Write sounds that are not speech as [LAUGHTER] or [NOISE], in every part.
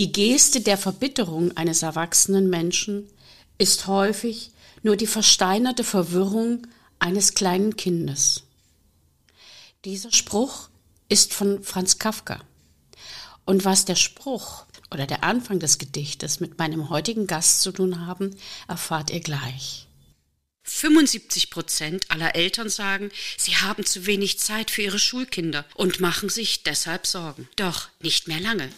Die Geste der Verbitterung eines erwachsenen Menschen ist häufig nur die versteinerte Verwirrung eines kleinen Kindes. Dieser Spruch ist von Franz Kafka. Und was der Spruch oder der Anfang des Gedichtes mit meinem heutigen Gast zu tun haben, erfahrt ihr gleich. 75 Prozent aller Eltern sagen, sie haben zu wenig Zeit für ihre Schulkinder und machen sich deshalb Sorgen. Doch nicht mehr lange.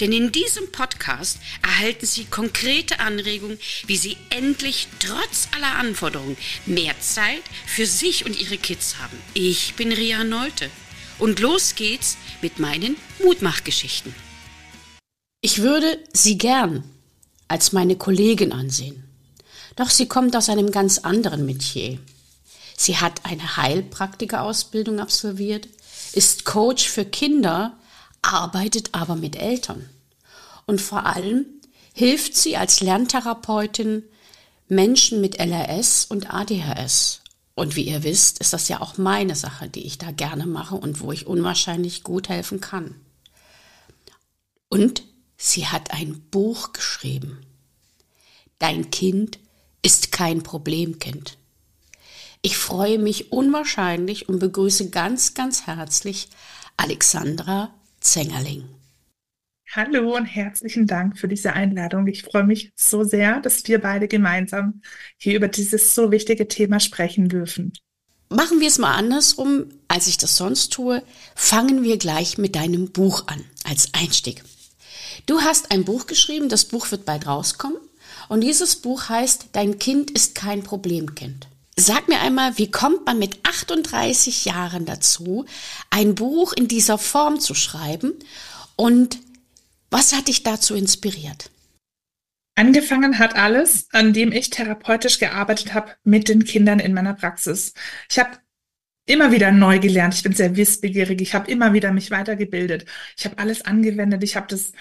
Denn in diesem Podcast erhalten Sie konkrete Anregungen, wie Sie endlich trotz aller Anforderungen mehr Zeit für sich und Ihre Kids haben. Ich bin Ria Neute und los geht's mit meinen Mutmachgeschichten. Ich würde Sie gern als meine Kollegin ansehen. Doch sie kommt aus einem ganz anderen Metier. Sie hat eine Heilpraktikerausbildung absolviert, ist Coach für Kinder, arbeitet aber mit Eltern. Und vor allem hilft sie als Lerntherapeutin Menschen mit LRS und ADHS. Und wie ihr wisst, ist das ja auch meine Sache, die ich da gerne mache und wo ich unwahrscheinlich gut helfen kann. Und sie hat ein Buch geschrieben. Dein Kind ist kein Problemkind. Ich freue mich unwahrscheinlich und begrüße ganz, ganz herzlich Alexandra Zengerling. Hallo und herzlichen Dank für diese Einladung. Ich freue mich so sehr, dass wir beide gemeinsam hier über dieses so wichtige Thema sprechen dürfen. Machen wir es mal andersrum, als ich das sonst tue. Fangen wir gleich mit deinem Buch an, als Einstieg. Du hast ein Buch geschrieben, das Buch wird bald rauskommen. Und dieses Buch heißt Dein Kind ist kein Problemkind. Sag mir einmal, wie kommt man mit 38 Jahren dazu, ein Buch in dieser Form zu schreiben und was hat dich dazu inspiriert? Angefangen hat alles, an dem ich therapeutisch gearbeitet habe mit den Kindern in meiner Praxis. Ich habe immer wieder neu gelernt. Ich bin sehr wissbegierig. Ich habe immer wieder mich weitergebildet. Ich habe alles angewendet. Ich habe das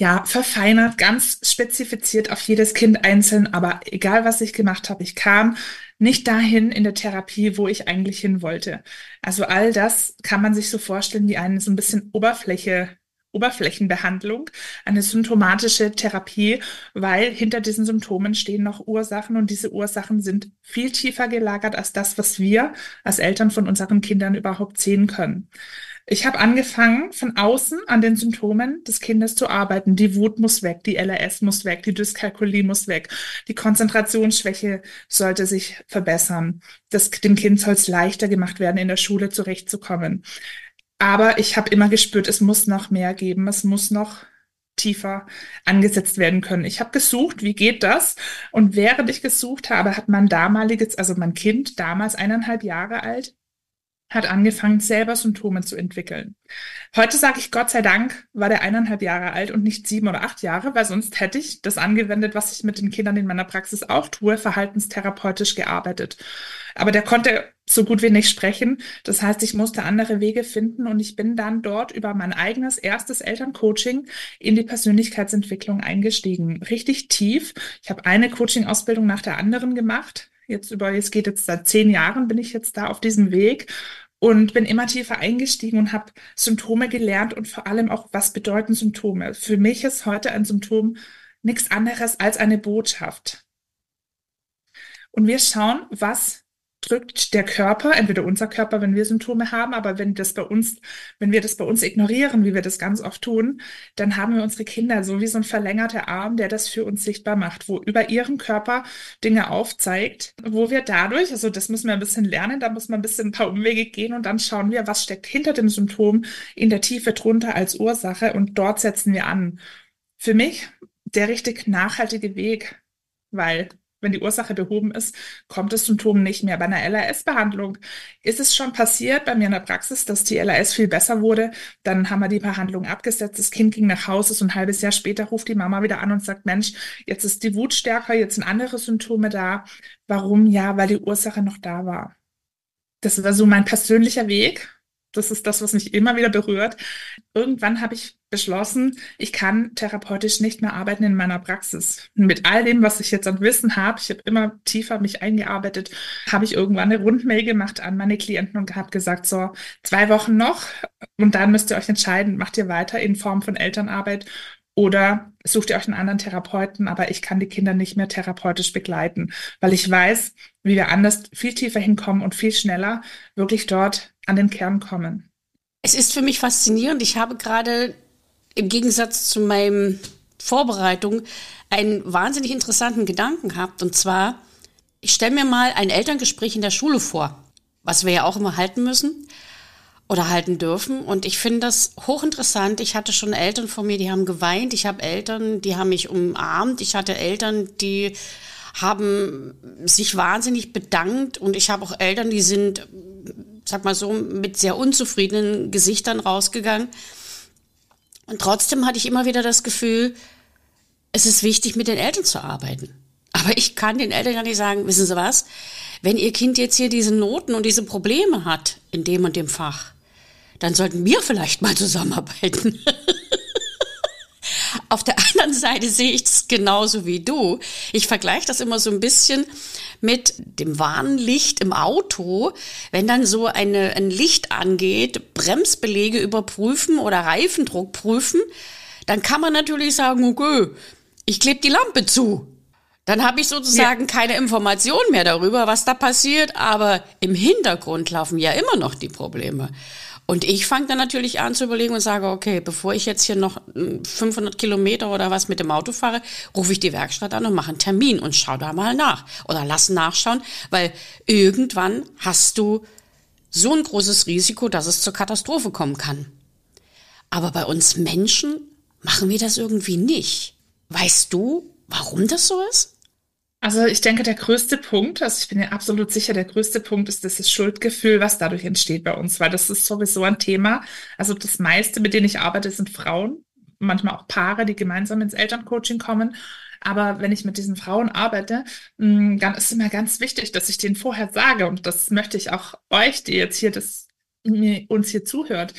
ja, verfeinert, ganz spezifiziert auf jedes Kind einzeln, aber egal was ich gemacht habe, ich kam nicht dahin in der Therapie, wo ich eigentlich hin wollte. Also all das kann man sich so vorstellen wie eine so ein bisschen Oberfläche, Oberflächenbehandlung, eine symptomatische Therapie, weil hinter diesen Symptomen stehen noch Ursachen und diese Ursachen sind viel tiefer gelagert als das, was wir als Eltern von unseren Kindern überhaupt sehen können. Ich habe angefangen, von außen an den Symptomen des Kindes zu arbeiten. Die Wut muss weg, die LRS muss weg, die Dyskalkulie muss weg, die Konzentrationsschwäche sollte sich verbessern. Das, dem Kind soll es leichter gemacht werden, in der Schule zurechtzukommen. Aber ich habe immer gespürt, es muss noch mehr geben, es muss noch tiefer angesetzt werden können. Ich habe gesucht, wie geht das? Und während ich gesucht habe, hat mein damaliges, also mein Kind, damals eineinhalb Jahre alt, hat angefangen, selber Symptome zu entwickeln. Heute sage ich, Gott sei Dank war der eineinhalb Jahre alt und nicht sieben oder acht Jahre, weil sonst hätte ich das angewendet, was ich mit den Kindern in meiner Praxis auch tue, verhaltenstherapeutisch gearbeitet. Aber der konnte so gut wie nicht sprechen. Das heißt, ich musste andere Wege finden und ich bin dann dort über mein eigenes erstes Elterncoaching in die Persönlichkeitsentwicklung eingestiegen. Richtig tief. Ich habe eine Coaching-Ausbildung nach der anderen gemacht jetzt über, es geht jetzt seit zehn Jahren, bin ich jetzt da auf diesem Weg und bin immer tiefer eingestiegen und habe Symptome gelernt und vor allem auch, was bedeuten Symptome. Für mich ist heute ein Symptom nichts anderes als eine Botschaft. Und wir schauen, was drückt der Körper, entweder unser Körper, wenn wir Symptome haben, aber wenn das bei uns, wenn wir das bei uns ignorieren, wie wir das ganz oft tun, dann haben wir unsere Kinder so wie so ein verlängerter Arm, der das für uns sichtbar macht, wo über ihren Körper Dinge aufzeigt, wo wir dadurch, also das müssen wir ein bisschen lernen, da muss man ein bisschen ein paar Umwege gehen und dann schauen wir, was steckt hinter dem Symptom in der Tiefe drunter als Ursache und dort setzen wir an. Für mich der richtig nachhaltige Weg, weil wenn die Ursache behoben ist, kommt das Symptom nicht mehr. Bei einer LAS-Behandlung ist es schon passiert bei mir in der Praxis, dass die LAS viel besser wurde. Dann haben wir die Behandlung abgesetzt. Das Kind ging nach Hause. So ein halbes Jahr später ruft die Mama wieder an und sagt, Mensch, jetzt ist die Wut stärker, jetzt sind andere Symptome da. Warum? Ja, weil die Ursache noch da war. Das war so mein persönlicher Weg. Das ist das, was mich immer wieder berührt. Irgendwann habe ich beschlossen, ich kann therapeutisch nicht mehr arbeiten in meiner Praxis. Mit all dem, was ich jetzt an Wissen habe, ich habe immer tiefer mich eingearbeitet, habe ich irgendwann eine Rundmail gemacht an meine Klienten und habe gesagt, so zwei Wochen noch und dann müsst ihr euch entscheiden, macht ihr weiter in Form von Elternarbeit Oder sucht ihr euch einen anderen Therapeuten, aber ich kann die Kinder nicht mehr therapeutisch begleiten, weil ich weiß, wie wir anders viel tiefer hinkommen und viel schneller wirklich dort an den Kern kommen. Es ist für mich faszinierend. Ich habe gerade im Gegensatz zu meinem Vorbereitung einen wahnsinnig interessanten Gedanken gehabt. Und zwar, ich stelle mir mal ein Elterngespräch in der Schule vor, was wir ja auch immer halten müssen oder halten dürfen. Und ich finde das hochinteressant. Ich hatte schon Eltern von mir, die haben geweint. Ich habe Eltern, die haben mich umarmt. Ich hatte Eltern, die haben sich wahnsinnig bedankt. Und ich habe auch Eltern, die sind, sag mal so, mit sehr unzufriedenen Gesichtern rausgegangen. Und trotzdem hatte ich immer wieder das Gefühl, es ist wichtig, mit den Eltern zu arbeiten. Aber ich kann den Eltern ja nicht sagen, wissen Sie was, wenn Ihr Kind jetzt hier diese Noten und diese Probleme hat in dem und dem Fach, dann sollten wir vielleicht mal zusammenarbeiten. [LAUGHS] Auf der anderen Seite sehe ich es genauso wie du. Ich vergleiche das immer so ein bisschen mit dem Warnlicht im Auto. Wenn dann so eine, ein Licht angeht, Bremsbelege überprüfen oder Reifendruck prüfen, dann kann man natürlich sagen, okay, ich klebe die Lampe zu. Dann habe ich sozusagen ja. keine Information mehr darüber, was da passiert, aber im Hintergrund laufen ja immer noch die Probleme. Und ich fange dann natürlich an zu überlegen und sage, okay, bevor ich jetzt hier noch 500 hm, Kilometer oder was mit dem Auto fahre, rufe ich die Werkstatt an und mache einen Termin und schau da mal nach. Oder lass nachschauen, weil irgendwann hast du so ein großes Risiko, dass es zur Katastrophe kommen kann. Aber bei uns Menschen machen wir das irgendwie nicht. Weißt du, warum das so ist? Also ich denke, der größte Punkt, also ich bin mir absolut sicher, der größte Punkt ist das Schuldgefühl, was dadurch entsteht bei uns, weil das ist sowieso ein Thema. Also das meiste, mit denen ich arbeite, sind Frauen, manchmal auch Paare, die gemeinsam ins Elterncoaching kommen. Aber wenn ich mit diesen Frauen arbeite, mm, dann ist immer ganz wichtig, dass ich denen vorher sage, und das möchte ich auch euch, die jetzt hier das uns hier zuhört,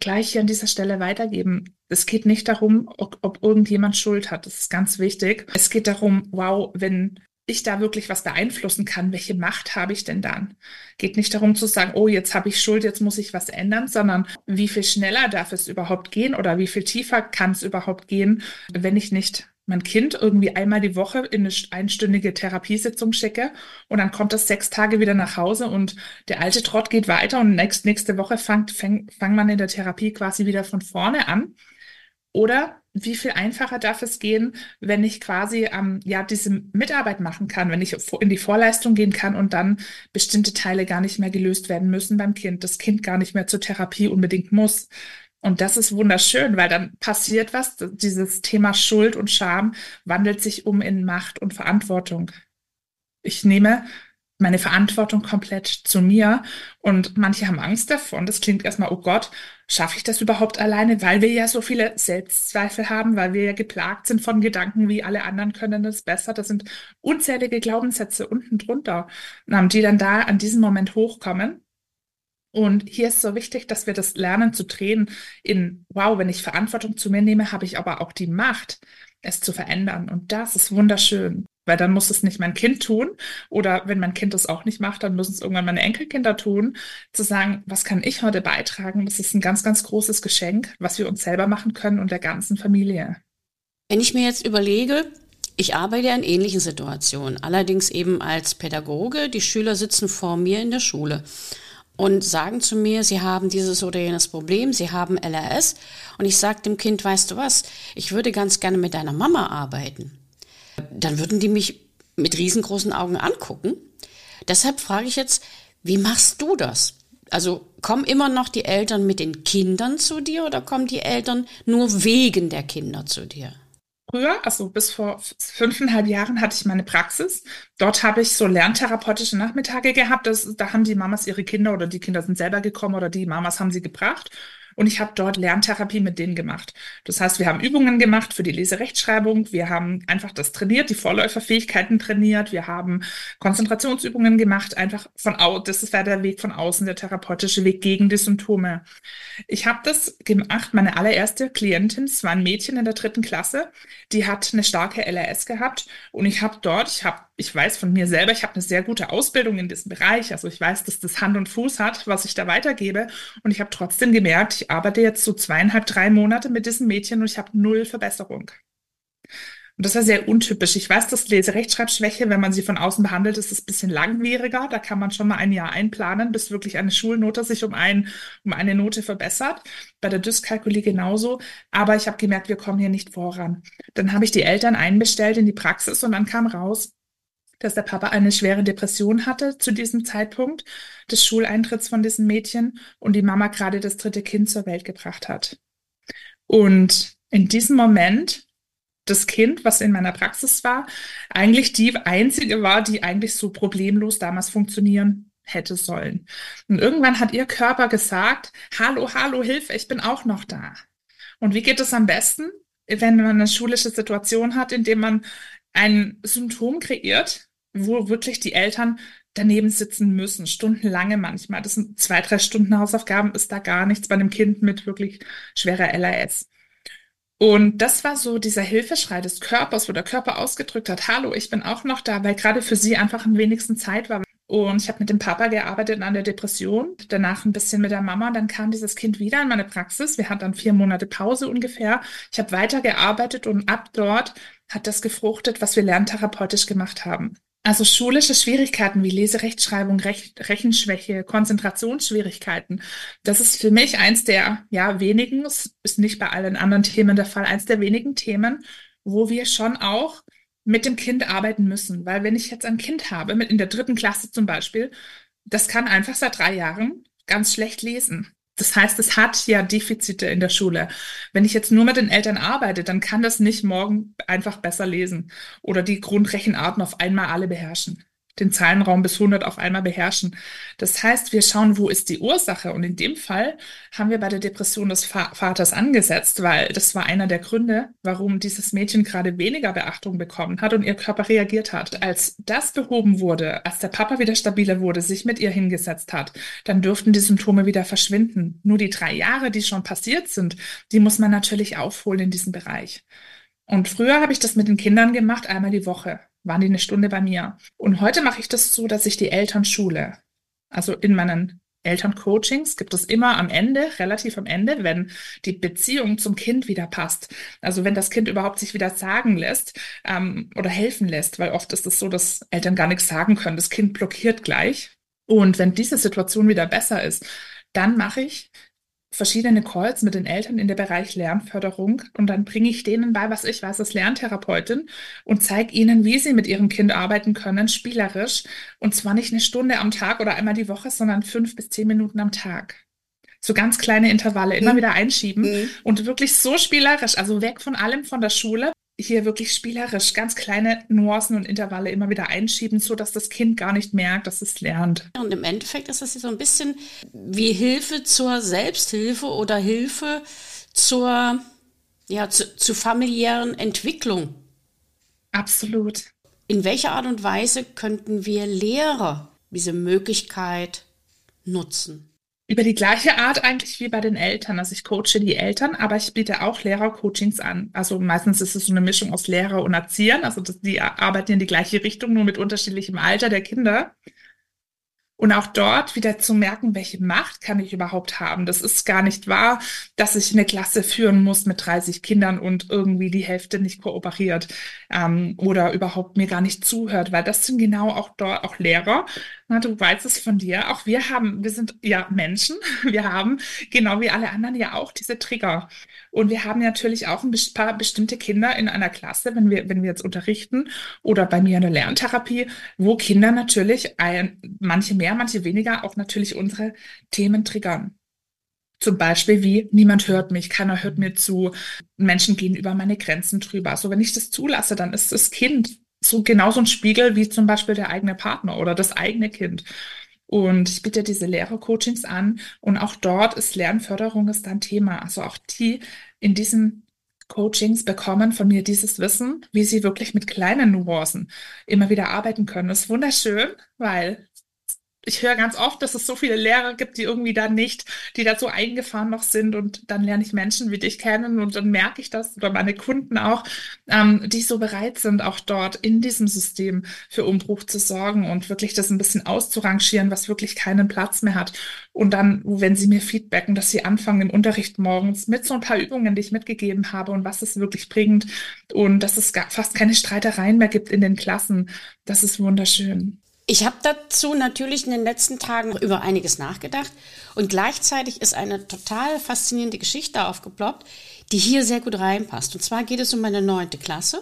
gleich hier an dieser Stelle weitergeben. Es geht nicht darum, ob, ob, irgendjemand Schuld hat. Das ist ganz wichtig. Es geht darum, wow, wenn ich da wirklich was beeinflussen kann, welche Macht habe ich denn dann? Geht nicht darum zu sagen, oh, jetzt habe ich Schuld, jetzt muss ich was ändern, sondern wie viel schneller darf es überhaupt gehen oder wie viel tiefer kann es überhaupt gehen, wenn ich nicht mein Kind irgendwie einmal die Woche in eine einstündige Therapiesitzung schicke und dann kommt das sechs Tage wieder nach Hause und der alte Trott geht weiter und nächst, nächste Woche fängt, fängt, fängt man in der Therapie quasi wieder von vorne an. Oder wie viel einfacher darf es gehen, wenn ich quasi ähm, ja diese Mitarbeit machen kann, wenn ich in die Vorleistung gehen kann und dann bestimmte Teile gar nicht mehr gelöst werden müssen beim Kind, das Kind gar nicht mehr zur Therapie unbedingt muss. Und das ist wunderschön, weil dann passiert was. Dieses Thema Schuld und Scham wandelt sich um in Macht und Verantwortung. Ich nehme meine Verantwortung komplett zu mir und manche haben Angst davon. Das klingt erstmal, oh Gott, schaffe ich das überhaupt alleine, weil wir ja so viele Selbstzweifel haben, weil wir ja geplagt sind von Gedanken, wie alle anderen können das besser. Das sind unzählige Glaubenssätze unten drunter, die dann da an diesem Moment hochkommen. Und hier ist so wichtig, dass wir das lernen zu drehen in, wow, wenn ich Verantwortung zu mir nehme, habe ich aber auch die Macht, es zu verändern. Und das ist wunderschön, weil dann muss es nicht mein Kind tun. Oder wenn mein Kind das auch nicht macht, dann müssen es irgendwann meine Enkelkinder tun, zu sagen, was kann ich heute beitragen? Das ist ein ganz, ganz großes Geschenk, was wir uns selber machen können und der ganzen Familie. Wenn ich mir jetzt überlege, ich arbeite in ähnlichen Situationen, allerdings eben als Pädagoge. Die Schüler sitzen vor mir in der Schule und sagen zu mir, sie haben dieses oder jenes Problem, sie haben LRS. Und ich sage dem Kind, weißt du was, ich würde ganz gerne mit deiner Mama arbeiten. Dann würden die mich mit riesengroßen Augen angucken. Deshalb frage ich jetzt, wie machst du das? Also kommen immer noch die Eltern mit den Kindern zu dir oder kommen die Eltern nur wegen der Kinder zu dir? Früher, also bis vor fünfeinhalb Jahren hatte ich meine Praxis. Dort habe ich so lerntherapeutische Nachmittage gehabt. Das, da haben die Mamas ihre Kinder oder die Kinder sind selber gekommen oder die Mamas haben sie gebracht. Und ich habe dort Lerntherapie mit denen gemacht. Das heißt, wir haben Übungen gemacht für die Leserechtschreibung. Wir haben einfach das trainiert, die Vorläuferfähigkeiten trainiert. Wir haben Konzentrationsübungen gemacht, einfach von außen. Das war der Weg von außen, der therapeutische Weg gegen die Symptome. Ich habe das gemacht. Meine allererste Klientin, es war ein Mädchen in der dritten Klasse, die hat eine starke LRS gehabt. Und ich habe dort, ich habe ich weiß von mir selber, ich habe eine sehr gute Ausbildung in diesem Bereich. Also ich weiß, dass das Hand und Fuß hat, was ich da weitergebe. Und ich habe trotzdem gemerkt, ich arbeite jetzt so zweieinhalb, drei Monate mit diesem Mädchen und ich habe null Verbesserung. Und das war sehr untypisch. Ich weiß, dass Leserechtschreibschwäche, wenn man sie von außen behandelt, ist es ein bisschen langwieriger. Da kann man schon mal ein Jahr einplanen, bis wirklich eine Schulnote sich um, ein, um eine Note verbessert. Bei der Dyskalkulie genauso. Aber ich habe gemerkt, wir kommen hier nicht voran. Dann habe ich die Eltern einbestellt in die Praxis und dann kam raus, dass der Papa eine schwere Depression hatte zu diesem Zeitpunkt des Schuleintritts von diesem Mädchen und die Mama gerade das dritte Kind zur Welt gebracht hat. Und in diesem Moment das Kind, was in meiner Praxis war, eigentlich die einzige war, die eigentlich so problemlos damals funktionieren hätte sollen. Und irgendwann hat ihr Körper gesagt, hallo, hallo, Hilfe, ich bin auch noch da. Und wie geht es am besten, wenn man eine schulische Situation hat, in dem man ein Symptom kreiert, wo wirklich die Eltern daneben sitzen müssen, stundenlange manchmal. Das sind zwei, drei Stunden Hausaufgaben, ist da gar nichts bei einem Kind mit wirklich schwerer LAS. Und das war so dieser Hilfeschrei des Körpers, wo der Körper ausgedrückt hat, hallo, ich bin auch noch da, weil gerade für sie einfach am wenigsten Zeit war. Und ich habe mit dem Papa gearbeitet an der Depression, danach ein bisschen mit der Mama. Dann kam dieses Kind wieder in meine Praxis. Wir hatten dann vier Monate Pause ungefähr. Ich habe weitergearbeitet und ab dort hat das gefruchtet, was wir lerntherapeutisch gemacht haben. Also schulische Schwierigkeiten wie Leserechtschreibung, Rech Rechenschwäche, Konzentrationsschwierigkeiten, das ist für mich eins der ja wenigen, es ist nicht bei allen anderen Themen der Fall, eins der wenigen Themen, wo wir schon auch mit dem Kind arbeiten müssen. Weil wenn ich jetzt ein Kind habe, mit in der dritten Klasse zum Beispiel, das kann einfach seit drei Jahren ganz schlecht lesen. Das heißt, es hat ja Defizite in der Schule. Wenn ich jetzt nur mit den Eltern arbeite, dann kann das nicht morgen einfach besser lesen oder die Grundrechenarten auf einmal alle beherrschen den Zahlenraum bis 100 auf einmal beherrschen. Das heißt, wir schauen, wo ist die Ursache? Und in dem Fall haben wir bei der Depression des Vaters angesetzt, weil das war einer der Gründe, warum dieses Mädchen gerade weniger Beachtung bekommen hat und ihr Körper reagiert hat. Als das behoben wurde, als der Papa wieder stabiler wurde, sich mit ihr hingesetzt hat, dann dürften die Symptome wieder verschwinden. Nur die drei Jahre, die schon passiert sind, die muss man natürlich aufholen in diesem Bereich. Und früher habe ich das mit den Kindern gemacht, einmal die Woche waren die eine Stunde bei mir. Und heute mache ich das so, dass ich die Eltern schule. Also in meinen Elterncoachings gibt es immer am Ende, relativ am Ende, wenn die Beziehung zum Kind wieder passt. Also wenn das Kind überhaupt sich wieder sagen lässt ähm, oder helfen lässt, weil oft ist es so, dass Eltern gar nichts sagen können. Das Kind blockiert gleich. Und wenn diese Situation wieder besser ist, dann mache ich verschiedene Calls mit den Eltern in der Bereich Lernförderung und dann bringe ich denen bei, was ich weiß als Lerntherapeutin und zeige ihnen, wie sie mit ihrem Kind arbeiten können, spielerisch und zwar nicht eine Stunde am Tag oder einmal die Woche, sondern fünf bis zehn Minuten am Tag. So ganz kleine Intervalle immer mhm. wieder einschieben mhm. und wirklich so spielerisch, also weg von allem von der Schule, hier wirklich spielerisch ganz kleine Nuancen und Intervalle immer wieder einschieben, so dass das Kind gar nicht merkt, dass es lernt. Und im Endeffekt ist das so ein bisschen wie Hilfe zur Selbsthilfe oder Hilfe zur, ja, zu, zur familiären Entwicklung. Absolut. In welcher Art und Weise könnten wir Lehrer diese Möglichkeit nutzen? Über die gleiche Art eigentlich wie bei den Eltern. Also ich coache die Eltern, aber ich biete auch Lehrercoachings an. Also meistens ist es so eine Mischung aus Lehrer und Erziehern. Also das, die arbeiten in die gleiche Richtung, nur mit unterschiedlichem Alter der Kinder. Und auch dort wieder zu merken, welche Macht kann ich überhaupt haben. Das ist gar nicht wahr, dass ich eine Klasse führen muss mit 30 Kindern und irgendwie die Hälfte nicht kooperiert ähm, oder überhaupt mir gar nicht zuhört, weil das sind genau auch dort auch Lehrer. Na, du weißt es von dir. Auch wir haben, wir sind ja Menschen. [LAUGHS] Wir haben genau wie alle anderen ja auch diese Trigger. Und wir haben natürlich auch ein paar bestimmte Kinder in einer Klasse, wenn wir, wenn wir jetzt unterrichten oder bei mir in der Lerntherapie, wo Kinder natürlich ein, manche mehr, manche weniger auch natürlich unsere Themen triggern. Zum Beispiel wie niemand hört mich, keiner hört mir zu, Menschen gehen über meine Grenzen drüber. Also wenn ich das zulasse, dann ist das Kind so genauso ein Spiegel wie zum Beispiel der eigene Partner oder das eigene Kind. Und ich biete diese Lehrercoachings an und auch dort ist Lernförderung ist ein Thema. Also auch die in diesen Coachings bekommen von mir dieses Wissen, wie sie wirklich mit kleinen Nuancen immer wieder arbeiten können. Das ist wunderschön, weil ich höre ganz oft, dass es so viele Lehrer gibt, die irgendwie da nicht, die da so eingefahren noch sind und dann lerne ich Menschen wie dich kennen und dann merke ich das oder meine Kunden auch, ähm, die so bereit sind, auch dort in diesem System für Umbruch zu sorgen und wirklich das ein bisschen auszurangieren, was wirklich keinen Platz mehr hat. Und dann, wenn sie mir feedbacken, dass sie anfangen im Unterricht morgens mit so ein paar Übungen, die ich mitgegeben habe und was es wirklich bringt und dass es fast keine Streitereien mehr gibt in den Klassen, das ist wunderschön. Ich habe dazu natürlich in den letzten Tagen über einiges nachgedacht und gleichzeitig ist eine total faszinierende Geschichte aufgeploppt, die hier sehr gut reinpasst. Und zwar geht es um meine neunte Klasse.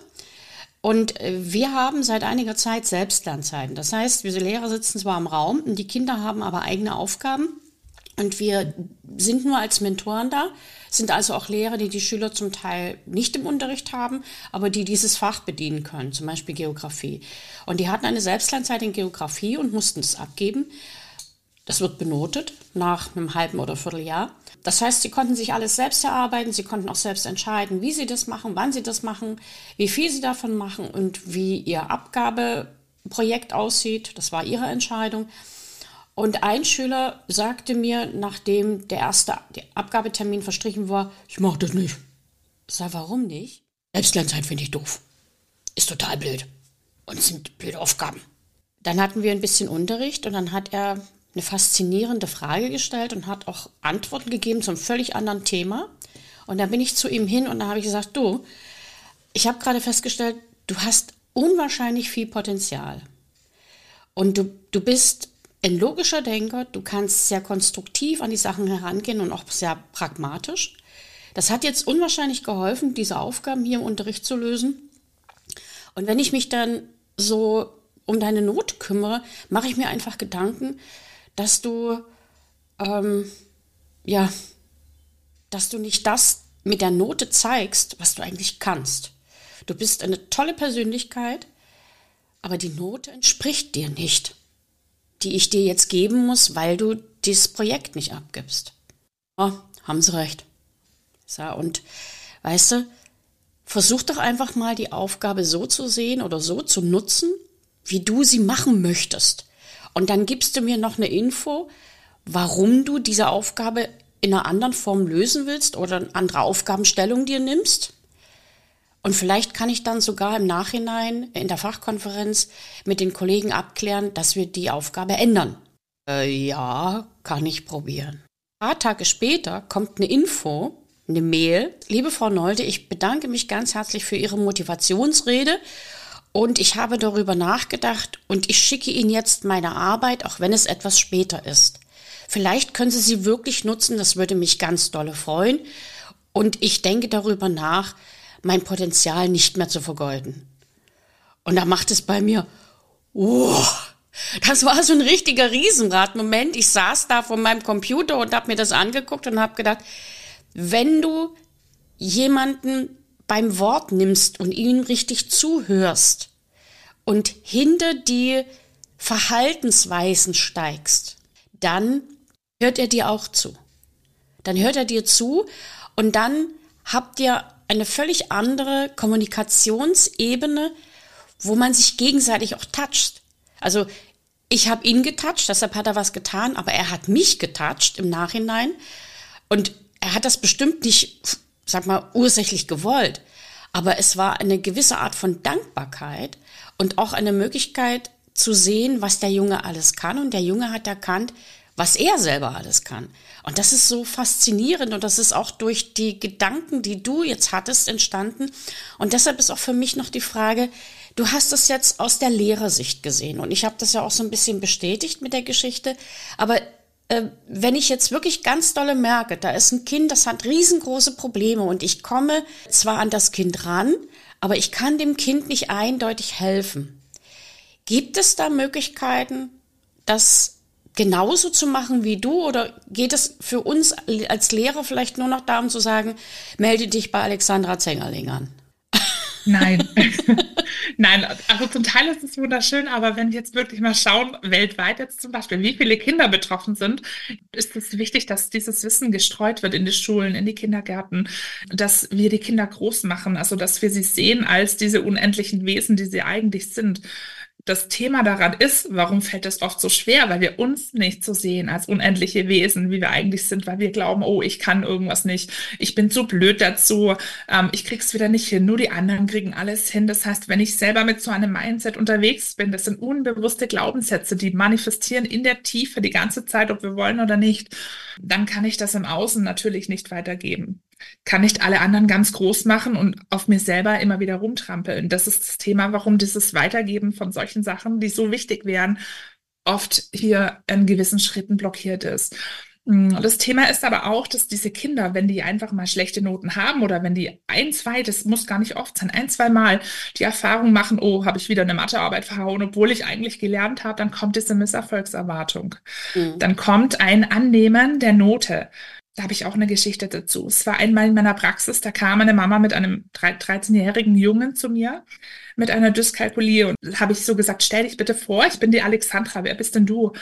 Und äh, wir haben seit einiger Zeit Selbstlernzeiten. Das heißt, wir Lehrer sitzen zwar im Raum, die Kinder haben aber eigene Aufgaben und wir sind nur als Mentoren da, sind also auch Lehrer, die die Schüler zum Teil nicht im Unterricht haben, aber die dieses Fach bedienen können, zum Beispiel Geografie. Und die hatten eine Selbstlernzeit in Geografie und mussten es abgeben. Das wird benotet nach einem halben oder Vierteljahr. Das heißt, sie konnten sich alles selbst erarbeiten, sie konnten auch selbst entscheiden, wie sie das machen, wann sie das machen, wie viel sie davon machen und wie ihr Abgabeprojekt aussieht. Das war ihre Entscheidung. Und ein Schüler sagte mir, nachdem der erste Abgabetermin verstrichen war, ich mache das nicht. Ich sag, warum nicht? Selbstlernzeit finde ich doof. Ist total blöd. Und sind blöde Aufgaben. Dann hatten wir ein bisschen Unterricht und dann hat er eine faszinierende Frage gestellt und hat auch Antworten gegeben zum völlig anderen Thema. Und dann bin ich zu ihm hin und da habe ich gesagt, du, ich habe gerade festgestellt, du hast unwahrscheinlich viel Potenzial. Und du, du bist ein logischer Denker, du kannst sehr konstruktiv an die Sachen herangehen und auch sehr pragmatisch. Das hat jetzt unwahrscheinlich geholfen, diese Aufgaben hier im Unterricht zu lösen. Und wenn ich mich dann so um deine Not kümmere, mache ich mir einfach Gedanken, dass du, ähm, ja, dass du nicht das mit der Note zeigst, was du eigentlich kannst. Du bist eine tolle Persönlichkeit, aber die Note entspricht dir nicht die ich dir jetzt geben muss, weil du dieses Projekt nicht abgibst. Oh, haben sie recht. So, und weißt du, versuch doch einfach mal die Aufgabe so zu sehen oder so zu nutzen, wie du sie machen möchtest. Und dann gibst du mir noch eine Info, warum du diese Aufgabe in einer anderen Form lösen willst oder eine andere Aufgabenstellung dir nimmst. Und vielleicht kann ich dann sogar im Nachhinein in der Fachkonferenz mit den Kollegen abklären, dass wir die Aufgabe ändern. Äh, ja, kann ich probieren. Ein paar Tage später kommt eine Info, eine Mail. Liebe Frau Nolde, ich bedanke mich ganz herzlich für Ihre Motivationsrede und ich habe darüber nachgedacht und ich schicke Ihnen jetzt meine Arbeit, auch wenn es etwas später ist. Vielleicht können Sie sie wirklich nutzen, das würde mich ganz dolle freuen. Und ich denke darüber nach, mein Potenzial nicht mehr zu vergeuden. Und da macht es bei mir, oh, das war so ein richtiger Riesenrad. Moment, ich saß da vor meinem Computer und habe mir das angeguckt und habe gedacht, wenn du jemanden beim Wort nimmst und ihm richtig zuhörst und hinter die Verhaltensweisen steigst, dann hört er dir auch zu. Dann hört er dir zu und dann habt ihr eine völlig andere Kommunikationsebene, wo man sich gegenseitig auch toucht. Also ich habe ihn getoucht, deshalb hat er was getan, aber er hat mich getoucht im Nachhinein. Und er hat das bestimmt nicht, sag mal, ursächlich gewollt. Aber es war eine gewisse Art von Dankbarkeit und auch eine Möglichkeit zu sehen, was der Junge alles kann. Und der Junge hat erkannt, was er selber alles kann. Und das ist so faszinierend und das ist auch durch die Gedanken, die du jetzt hattest, entstanden. Und deshalb ist auch für mich noch die Frage, du hast es jetzt aus der Lehrersicht gesehen und ich habe das ja auch so ein bisschen bestätigt mit der Geschichte, aber äh, wenn ich jetzt wirklich ganz dolle merke, da ist ein Kind, das hat riesengroße Probleme und ich komme zwar an das Kind ran, aber ich kann dem Kind nicht eindeutig helfen. Gibt es da Möglichkeiten, dass genauso zu machen wie du oder geht es für uns als Lehrer vielleicht nur noch darum zu sagen, melde dich bei Alexandra Zengerling an? Nein. [LAUGHS] Nein, also zum Teil ist es wunderschön, aber wenn wir jetzt wirklich mal schauen, weltweit jetzt zum Beispiel, wie viele Kinder betroffen sind, ist es wichtig, dass dieses Wissen gestreut wird in die Schulen, in die Kindergärten, dass wir die Kinder groß machen, also dass wir sie sehen als diese unendlichen Wesen, die sie eigentlich sind das Thema daran ist, warum fällt es oft so schwer, weil wir uns nicht so sehen als unendliche Wesen, wie wir eigentlich sind, weil wir glauben, oh, ich kann irgendwas nicht, ich bin zu blöd dazu, ähm, ich krieg's wieder nicht hin, nur die anderen kriegen alles hin. Das heißt, wenn ich selber mit so einem Mindset unterwegs bin, das sind unbewusste Glaubenssätze, die manifestieren in der Tiefe die ganze Zeit, ob wir wollen oder nicht, dann kann ich das im Außen natürlich nicht weitergeben kann nicht alle anderen ganz groß machen und auf mir selber immer wieder rumtrampeln. Das ist das Thema, warum dieses Weitergeben von solchen Sachen, die so wichtig wären, oft hier in gewissen Schritten blockiert ist. Mm, das Thema ist aber auch, dass diese Kinder, wenn die einfach mal schlechte Noten haben oder wenn die ein, zwei, das muss gar nicht oft sein, ein, zwei Mal die Erfahrung machen, oh, habe ich wieder eine Mathearbeit verhauen, obwohl ich eigentlich gelernt habe, dann kommt diese Misserfolgserwartung. Mhm. Dann kommt ein Annehmen der Note da habe ich auch eine Geschichte dazu. Es war einmal in meiner Praxis, da kam eine Mama mit einem 13-jährigen Jungen zu mir mit einer Dyskalkulie und habe ich so gesagt, stell dich bitte vor, ich bin die Alexandra, wer bist denn du?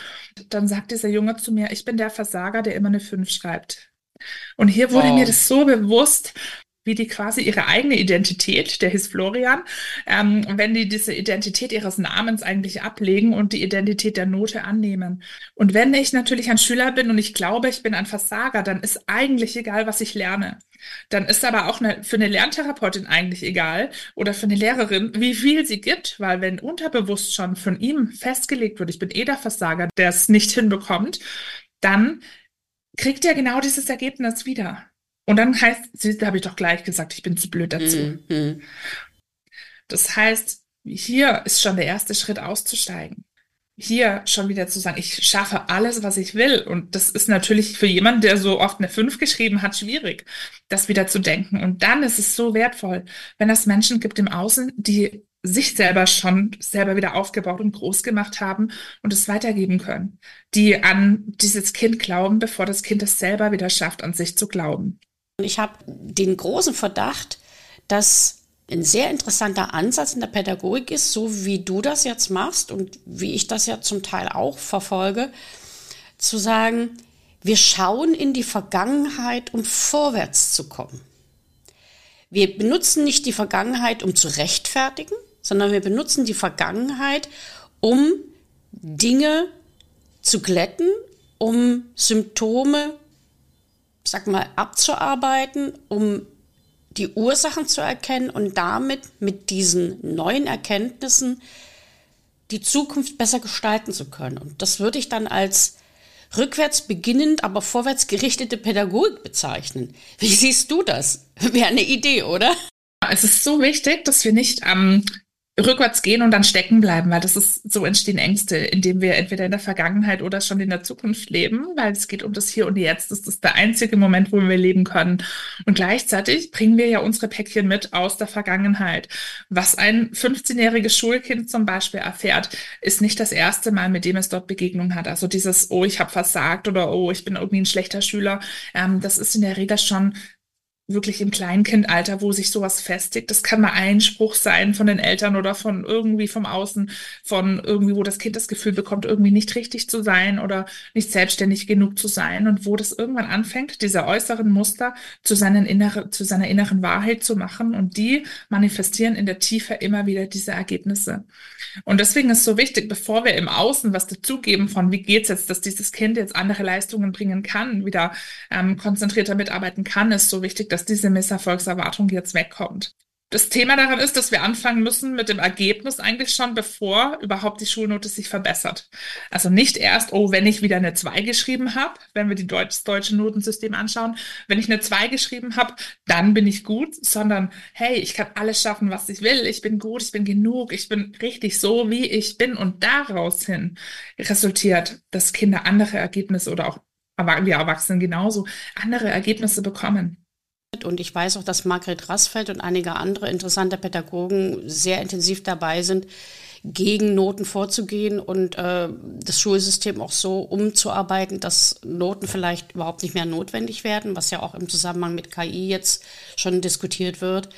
Dann sagt dieser Junge zu mir, ich bin der Versager, der immer eine 5 schreibt. Und hier wurde wow. mir das so bewusst, wie die quasi ihre eigene Identität, der hieß Florian, ähm, wenn die diese Identität ihres Namens eigentlich ablegen und die Identität der Note annehmen. Und wenn ich natürlich ein Schüler bin und ich glaube, ich bin ein Versager, dann ist eigentlich egal, was ich lerne. Dann ist aber auch eine, für eine Lerntherapeutin eigentlich egal oder für eine Lehrerin, wie viel sie gibt, weil wenn unterbewusst schon von ihm festgelegt wird, ich bin eh der Versager, der es nicht hinbekommt, dann kriegt er genau dieses Ergebnis wieder. Und dann heißt, da habe ich doch gleich gesagt, ich bin zu blöd dazu. Mhm. Das heißt, hier ist schon der erste Schritt auszusteigen. Hier schon wieder zu sagen, ich schaffe alles, was ich will. Und das ist natürlich für jemanden, der so oft eine 5 geschrieben hat, schwierig, das wieder zu denken. Und dann ist es so wertvoll, wenn es Menschen gibt im Außen, die sich selber schon selber wieder aufgebaut und groß gemacht haben und es weitergeben können, die an dieses Kind glauben, bevor das Kind es selber wieder schafft, an sich zu glauben. Ich habe den großen Verdacht, dass ein sehr interessanter Ansatz in der Pädagogik ist, so wie du das jetzt machst und wie ich das ja zum Teil auch verfolge, zu sagen, wir schauen in die Vergangenheit, um vorwärts zu kommen. Wir benutzen nicht die Vergangenheit, um zu rechtfertigen, sondern wir benutzen die Vergangenheit, um Dinge zu glätten, um Symptome sag mal, abzuarbeiten, um die Ursachen zu erkennen und damit mit diesen neuen Erkenntnissen die Zukunft besser gestalten zu können. Und das würde ich dann als rückwärts beginnend, aber vorwärts gerichtete Pädagogik bezeichnen. Wie siehst du das? [LAUGHS] Wäre eine Idee, oder? Es ist so wichtig, dass wir nicht am rückwärts gehen und dann stecken bleiben, weil das ist, so entstehen Ängste, indem wir entweder in der Vergangenheit oder schon in der Zukunft leben, weil es geht um das Hier und Jetzt. Das ist der einzige Moment, wo wir leben können. Und gleichzeitig bringen wir ja unsere Päckchen mit aus der Vergangenheit. Was ein 15-jähriges Schulkind zum Beispiel erfährt, ist nicht das erste Mal, mit dem es dort Begegnung hat. Also dieses, oh, ich habe versagt oder oh, ich bin irgendwie ein schlechter Schüler. Ähm, das ist in der Regel schon wirklich im Kleinkindalter, wo sich sowas festigt. Das kann mal ein Spruch sein von den Eltern oder von irgendwie vom Außen, von irgendwie, wo das Kind das Gefühl bekommt, irgendwie nicht richtig zu sein oder nicht selbstständig genug zu sein und wo das irgendwann anfängt, diese äußeren Muster zu, seinen innere, zu seiner inneren Wahrheit zu machen und die manifestieren in der Tiefe immer wieder diese Ergebnisse. Und deswegen ist so wichtig, bevor wir im Außen was dazugeben von, wie geht's jetzt, dass dieses Kind jetzt andere Leistungen bringen kann, wieder ähm, konzentrierter mitarbeiten kann, ist so wichtig, dass diese Misserfolgserwartung jetzt wegkommt. Das Thema daran ist, dass wir anfangen müssen mit dem Ergebnis eigentlich schon, bevor überhaupt die Schulnote sich verbessert. Also nicht erst, oh, wenn ich wieder eine 2 geschrieben habe, wenn wir die Deutsch, das deutsche Notensystem anschauen, wenn ich eine 2 geschrieben habe, dann bin ich gut, sondern hey, ich kann alles schaffen, was ich will, ich bin gut, ich bin genug, ich bin richtig so, wie ich bin und daraus hin resultiert, dass Kinder andere Ergebnisse oder auch wir Erwachsenen genauso andere Ergebnisse bekommen. Und ich weiß auch, dass Margret Rassfeld und einige andere interessante Pädagogen sehr intensiv dabei sind, gegen Noten vorzugehen und äh, das Schulsystem auch so umzuarbeiten, dass Noten vielleicht überhaupt nicht mehr notwendig werden, was ja auch im Zusammenhang mit KI jetzt schon diskutiert wird.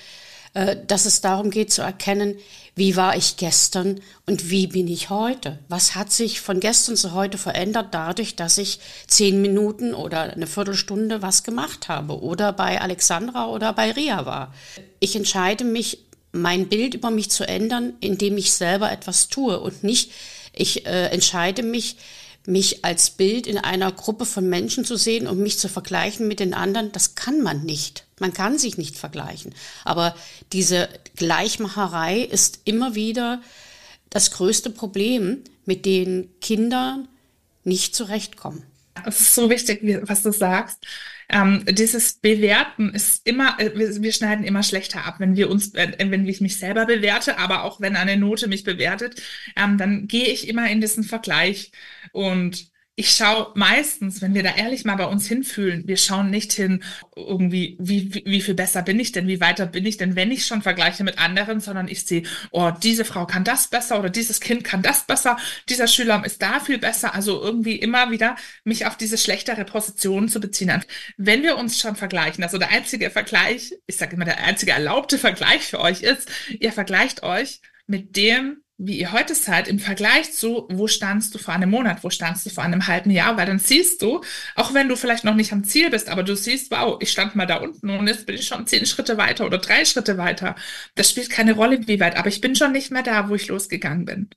Äh, dass es darum geht zu erkennen, wie war ich gestern und wie bin ich heute? Was hat sich von gestern zu heute verändert dadurch, dass ich zehn Minuten oder eine Viertelstunde was gemacht habe oder bei Alexandra oder bei Ria war? Ich entscheide mich mein Bild über mich zu ändern, indem ich selber etwas tue und nicht, ich äh, entscheide mich, mich als Bild in einer Gruppe von Menschen zu sehen und mich zu vergleichen mit den anderen, das kann man nicht. Man kann sich nicht vergleichen. Aber diese Gleichmacherei ist immer wieder das größte Problem, mit dem Kinder nicht zurechtkommen. Es ist so wichtig, was du sagst. Ähm, dieses Bewerten ist immer, äh, wir, wir, schneiden immer schlechter ab, wenn wir uns, wenn ich mich selber bewerte, aber auch wenn eine Note mich bewertet, ähm, dann gehe ich immer in diesen Vergleich und ich schaue meistens, wenn wir da ehrlich mal bei uns hinfühlen, wir schauen nicht hin, irgendwie, wie, wie, wie viel besser bin ich denn, wie weiter bin ich denn, wenn ich schon vergleiche mit anderen, sondern ich sehe, oh, diese Frau kann das besser oder dieses Kind kann das besser, dieser Schüler ist da viel besser. Also irgendwie immer wieder mich auf diese schlechtere Position zu beziehen. Wenn wir uns schon vergleichen, also der einzige Vergleich, ich sage immer, der einzige erlaubte Vergleich für euch ist, ihr vergleicht euch mit dem, wie ihr heute seid, im Vergleich zu, wo standst du vor einem Monat, wo standst du vor einem halben Jahr, weil dann siehst du, auch wenn du vielleicht noch nicht am Ziel bist, aber du siehst, wow, ich stand mal da unten und jetzt bin ich schon zehn Schritte weiter oder drei Schritte weiter. Das spielt keine Rolle, wie weit, aber ich bin schon nicht mehr da, wo ich losgegangen bin.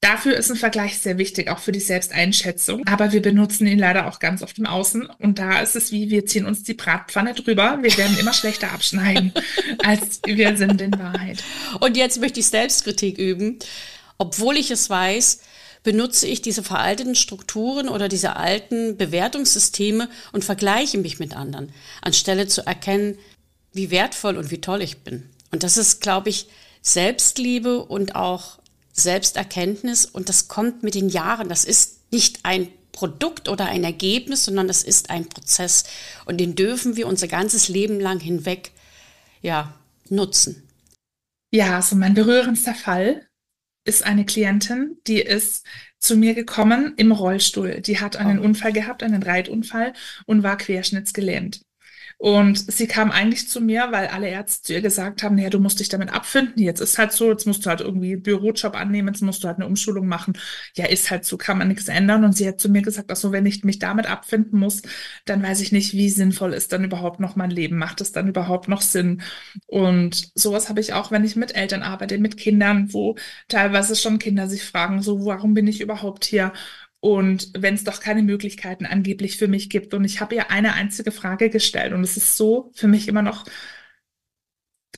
Dafür ist ein Vergleich sehr wichtig, auch für die Selbsteinschätzung. Aber wir benutzen ihn leider auch ganz oft im Außen. Und da ist es wie, wir ziehen uns die Bratpfanne drüber. Wir werden immer schlechter abschneiden, [LAUGHS] als wir sind in Wahrheit. Und jetzt möchte ich Selbstkritik üben. Obwohl ich es weiß, benutze ich diese veralteten Strukturen oder diese alten Bewertungssysteme und vergleiche mich mit anderen, anstelle zu erkennen, wie wertvoll und wie toll ich bin. Und das ist, glaube ich, Selbstliebe und auch Selbsterkenntnis und das kommt mit den Jahren. Das ist nicht ein Produkt oder ein Ergebnis, sondern das ist ein Prozess und den dürfen wir unser ganzes Leben lang hinweg ja, nutzen. Ja, also mein berührendster Fall ist eine Klientin, die ist zu mir gekommen im Rollstuhl. Die hat einen oh. Unfall gehabt, einen Reitunfall und war querschnittsgelähmt. Und sie kam eigentlich zu mir, weil alle Ärzte zu ihr gesagt haben, ja, du musst dich damit abfinden. Jetzt ist halt so, jetzt musst du halt irgendwie einen Bürojob annehmen, jetzt musst du halt eine Umschulung machen. Ja, ist halt so, kann man nichts ändern. Und sie hat zu mir gesagt, ach so, wenn ich mich damit abfinden muss, dann weiß ich nicht, wie sinnvoll ist dann überhaupt noch mein Leben? Macht es dann überhaupt noch Sinn? Und sowas habe ich auch, wenn ich mit Eltern arbeite, mit Kindern, wo teilweise schon Kinder sich fragen, so, warum bin ich überhaupt hier? Und wenn es doch keine Möglichkeiten angeblich für mich gibt. Und ich habe ihr eine einzige Frage gestellt. Und es ist so für mich immer noch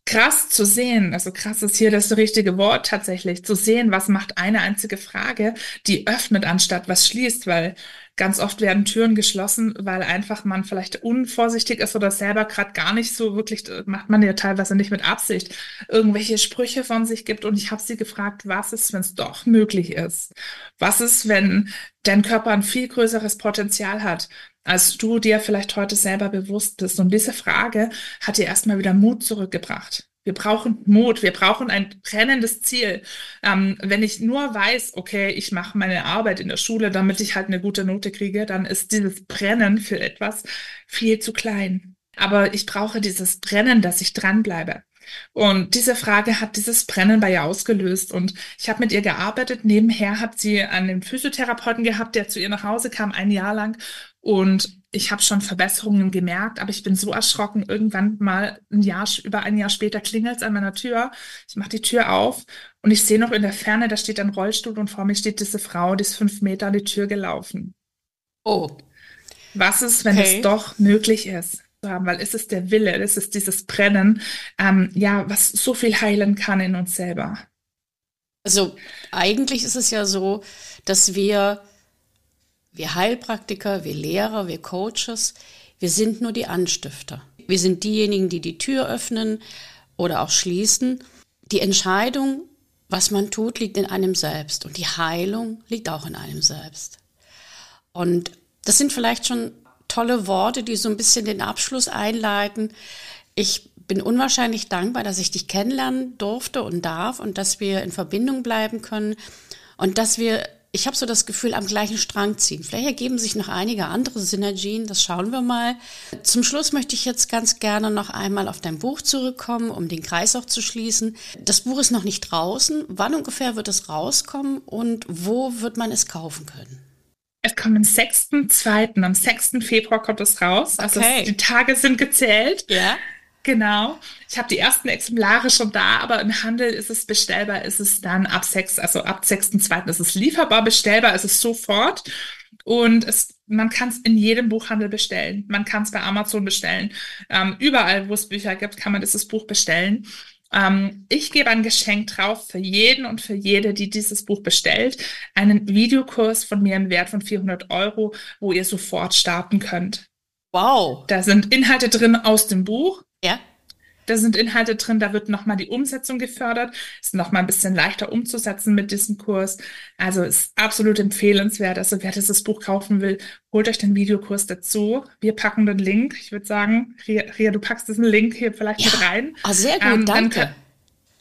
krass zu sehen. Also krass ist hier das richtige Wort tatsächlich. Zu sehen, was macht eine einzige Frage, die öffnet anstatt was schließt. Weil Ganz oft werden Türen geschlossen, weil einfach man vielleicht unvorsichtig ist oder selber gerade gar nicht so wirklich, macht man ja teilweise nicht mit Absicht, irgendwelche Sprüche von sich gibt. Und ich habe sie gefragt, was ist, wenn es doch möglich ist? Was ist, wenn dein Körper ein viel größeres Potenzial hat? Als du dir vielleicht heute selber bewusst bist. Und diese Frage hat dir erstmal wieder Mut zurückgebracht. Wir brauchen Mut, wir brauchen ein brennendes Ziel. Ähm, wenn ich nur weiß, okay, ich mache meine Arbeit in der Schule, damit ich halt eine gute Note kriege, dann ist dieses Brennen für etwas viel zu klein. Aber ich brauche dieses Brennen, dass ich dranbleibe. Und diese Frage hat dieses Brennen bei ihr ausgelöst. Und ich habe mit ihr gearbeitet. Nebenher hat sie einen Physiotherapeuten gehabt, der zu ihr nach Hause kam, ein Jahr lang. Und ich habe schon Verbesserungen gemerkt, aber ich bin so erschrocken. Irgendwann mal ein Jahr, über ein Jahr später klingelt es an meiner Tür. Ich mache die Tür auf und ich sehe noch in der Ferne, da steht ein Rollstuhl und vor mir steht diese Frau, die ist fünf Meter an die Tür gelaufen. Oh. Was ist, wenn okay. es doch möglich ist? haben, weil es ist der Wille, es ist dieses Brennen, ähm, ja, was so viel heilen kann in uns selber. Also eigentlich ist es ja so, dass wir, wir Heilpraktiker, wir Lehrer, wir Coaches, wir sind nur die Anstifter. Wir sind diejenigen, die die Tür öffnen oder auch schließen. Die Entscheidung, was man tut, liegt in einem selbst und die Heilung liegt auch in einem selbst. Und das sind vielleicht schon tolle Worte, die so ein bisschen den Abschluss einleiten. Ich bin unwahrscheinlich dankbar, dass ich dich kennenlernen durfte und darf und dass wir in Verbindung bleiben können und dass wir, ich habe so das Gefühl, am gleichen Strang ziehen. Vielleicht ergeben sich noch einige andere Synergien, das schauen wir mal. Zum Schluss möchte ich jetzt ganz gerne noch einmal auf dein Buch zurückkommen, um den Kreis auch zu schließen. Das Buch ist noch nicht draußen. Wann ungefähr wird es rauskommen und wo wird man es kaufen können? Es kommt am 6.2., am 6. Februar kommt es raus. Also okay. die Tage sind gezählt. Ja. Genau. Ich habe die ersten Exemplare schon da, aber im Handel ist es bestellbar, ist es dann ab sechs, also ab 6.2. ist es lieferbar, bestellbar ist es sofort. Und es, man kann es in jedem Buchhandel bestellen. Man kann es bei Amazon bestellen. Ähm, überall, wo es Bücher gibt, kann man dieses Buch bestellen. Ähm, ich gebe ein Geschenk drauf für jeden und für jede, die dieses Buch bestellt. Einen Videokurs von mir im Wert von 400 Euro, wo ihr sofort starten könnt. Wow. Da sind Inhalte drin aus dem Buch. Ja. Da sind Inhalte drin, da wird nochmal die Umsetzung gefördert. Ist nochmal ein bisschen leichter umzusetzen mit diesem Kurs. Also ist absolut empfehlenswert. Also wer dieses Buch kaufen will, holt euch den Videokurs dazu. Wir packen den Link. Ich würde sagen, Ria, du packst diesen Link hier vielleicht Ja. mit rein. Oh, sehr gut, Ähm, danke.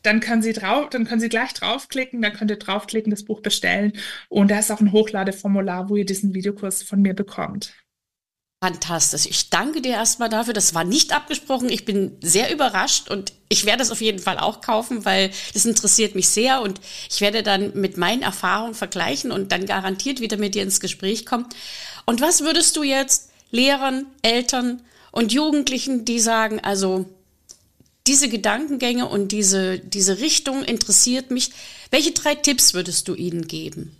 Dann können Sie drauf, dann können Sie gleich draufklicken, dann könnt ihr draufklicken, das Buch bestellen. Und da ist auch ein Hochladeformular, wo ihr diesen Videokurs von mir bekommt. Fantastisch. Ich danke dir erstmal dafür. Das war nicht abgesprochen. Ich bin sehr überrascht und ich werde es auf jeden Fall auch kaufen, weil das interessiert mich sehr und ich werde dann mit meinen Erfahrungen vergleichen und dann garantiert wieder mit dir ins Gespräch kommen. Und was würdest du jetzt Lehrern, Eltern und Jugendlichen, die sagen, also diese Gedankengänge und diese, diese Richtung interessiert mich, welche drei Tipps würdest du ihnen geben?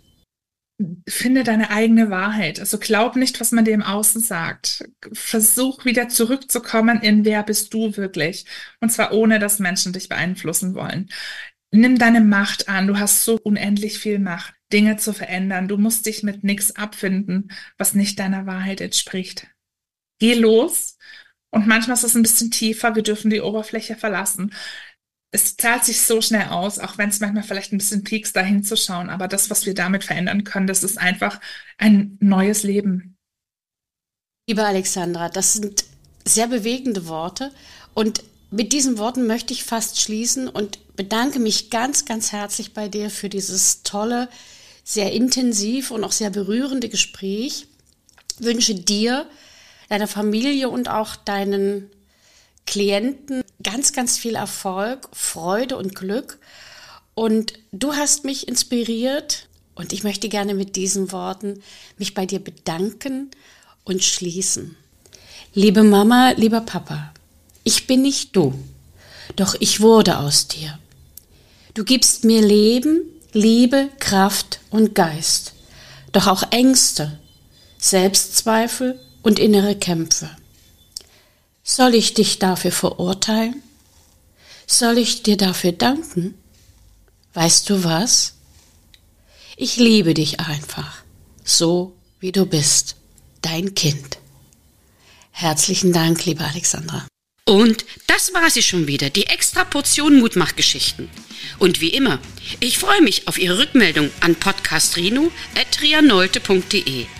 Finde deine eigene Wahrheit. Also glaub nicht, was man dir im Außen sagt. Versuch wieder zurückzukommen in wer bist du wirklich. Und zwar ohne, dass Menschen dich beeinflussen wollen. Nimm deine Macht an. Du hast so unendlich viel Macht, Dinge zu verändern. Du musst dich mit nichts abfinden, was nicht deiner Wahrheit entspricht. Geh los. Und manchmal ist es ein bisschen tiefer. Wir dürfen die Oberfläche verlassen es zahlt sich so schnell aus, auch wenn es manchmal vielleicht ein bisschen piekst, da hinzuschauen. Aber das, was wir damit verändern können, das ist einfach ein neues Leben. Liebe Alexandra, das sind sehr bewegende Worte und mit diesen Worten möchte ich fast schließen und bedanke mich ganz, ganz herzlich bei dir für dieses tolle, sehr intensiv und auch sehr berührende Gespräch. Wünsche dir, deiner Familie und auch deinen Klienten ganz, ganz viel Erfolg, Freude und Glück. Und du hast mich inspiriert und ich möchte gerne mit diesen Worten mich bei dir bedanken und schließen. Liebe Mama, lieber Papa, ich bin nicht du, doch ich wurde aus dir. Du gibst mir Leben, Liebe, Kraft und Geist, doch auch Ängste, Selbstzweifel und innere Kämpfe. Soll ich dich dafür verurteilen? Soll ich dir dafür danken? Weißt du was? Ich liebe dich einfach, so wie du bist, dein Kind. Herzlichen Dank, liebe Alexandra. Und das war sie schon wieder, die extra Portion Mutmachgeschichten. Und wie immer, ich freue mich auf Ihre Rückmeldung an podcastrino.trianolte.de.